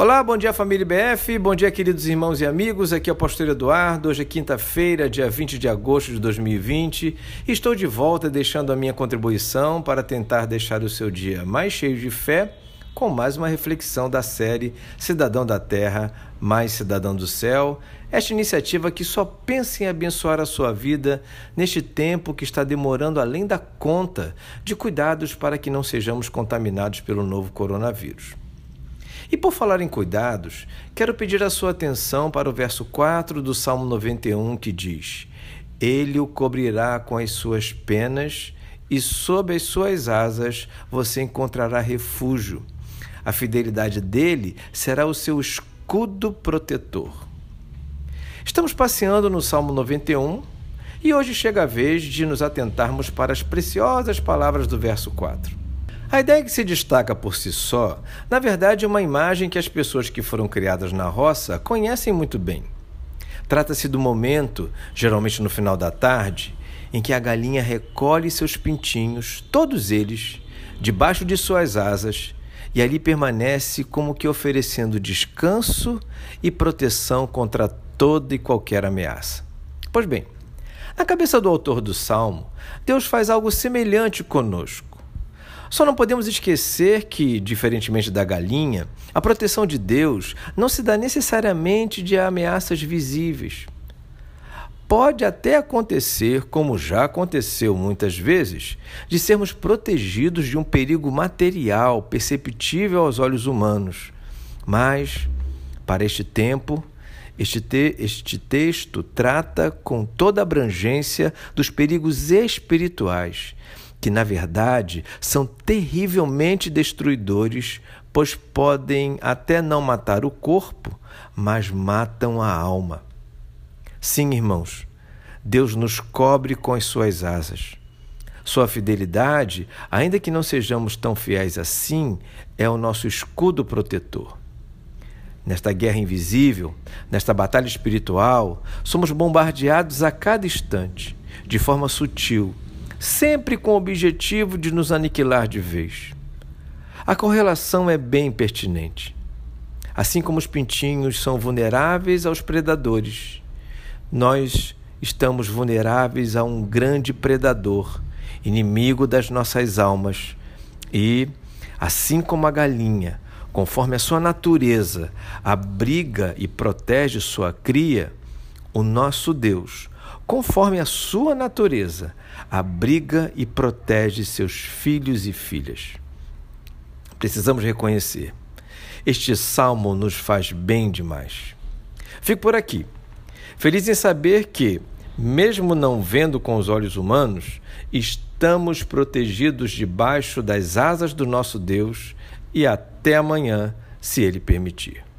Olá, bom dia família BF, bom dia queridos irmãos e amigos, aqui é o pastor Eduardo, hoje é quinta-feira, dia 20 de agosto de 2020 e estou de volta deixando a minha contribuição para tentar deixar o seu dia mais cheio de fé com mais uma reflexão da série Cidadão da Terra, mais Cidadão do Céu, esta iniciativa que só pensa em abençoar a sua vida neste tempo que está demorando além da conta de cuidados para que não sejamos contaminados pelo novo coronavírus. E por falar em cuidados, quero pedir a sua atenção para o verso 4 do Salmo 91 que diz: Ele o cobrirá com as suas penas e sob as suas asas você encontrará refúgio. A fidelidade dele será o seu escudo protetor. Estamos passeando no Salmo 91 e hoje chega a vez de nos atentarmos para as preciosas palavras do verso 4. A ideia que se destaca por si só, na verdade, é uma imagem que as pessoas que foram criadas na roça conhecem muito bem. Trata-se do momento, geralmente no final da tarde, em que a galinha recolhe seus pintinhos, todos eles, debaixo de suas asas, e ali permanece como que oferecendo descanso e proteção contra toda e qualquer ameaça. Pois bem, na cabeça do autor do salmo, Deus faz algo semelhante conosco. Só não podemos esquecer que, diferentemente da galinha, a proteção de Deus não se dá necessariamente de ameaças visíveis. Pode até acontecer, como já aconteceu muitas vezes, de sermos protegidos de um perigo material perceptível aos olhos humanos. Mas, para este tempo, este, te este texto trata com toda a abrangência dos perigos espirituais que na verdade são terrivelmente destruidores, pois podem até não matar o corpo, mas matam a alma. Sim, irmãos, Deus nos cobre com as suas asas. Sua fidelidade, ainda que não sejamos tão fiéis assim, é o nosso escudo protetor. Nesta guerra invisível, nesta batalha espiritual, somos bombardeados a cada instante, de forma sutil, sempre com o objetivo de nos aniquilar de vez. A correlação é bem pertinente. Assim como os pintinhos são vulneráveis aos predadores, nós estamos vulneráveis a um grande predador, inimigo das nossas almas. E, assim como a galinha, conforme a sua natureza, abriga e protege sua cria, o nosso Deus conforme a sua natureza, abriga e protege seus filhos e filhas. Precisamos reconhecer, este salmo nos faz bem demais. Fico por aqui, feliz em saber que, mesmo não vendo com os olhos humanos, estamos protegidos debaixo das asas do nosso Deus e até amanhã, se Ele permitir.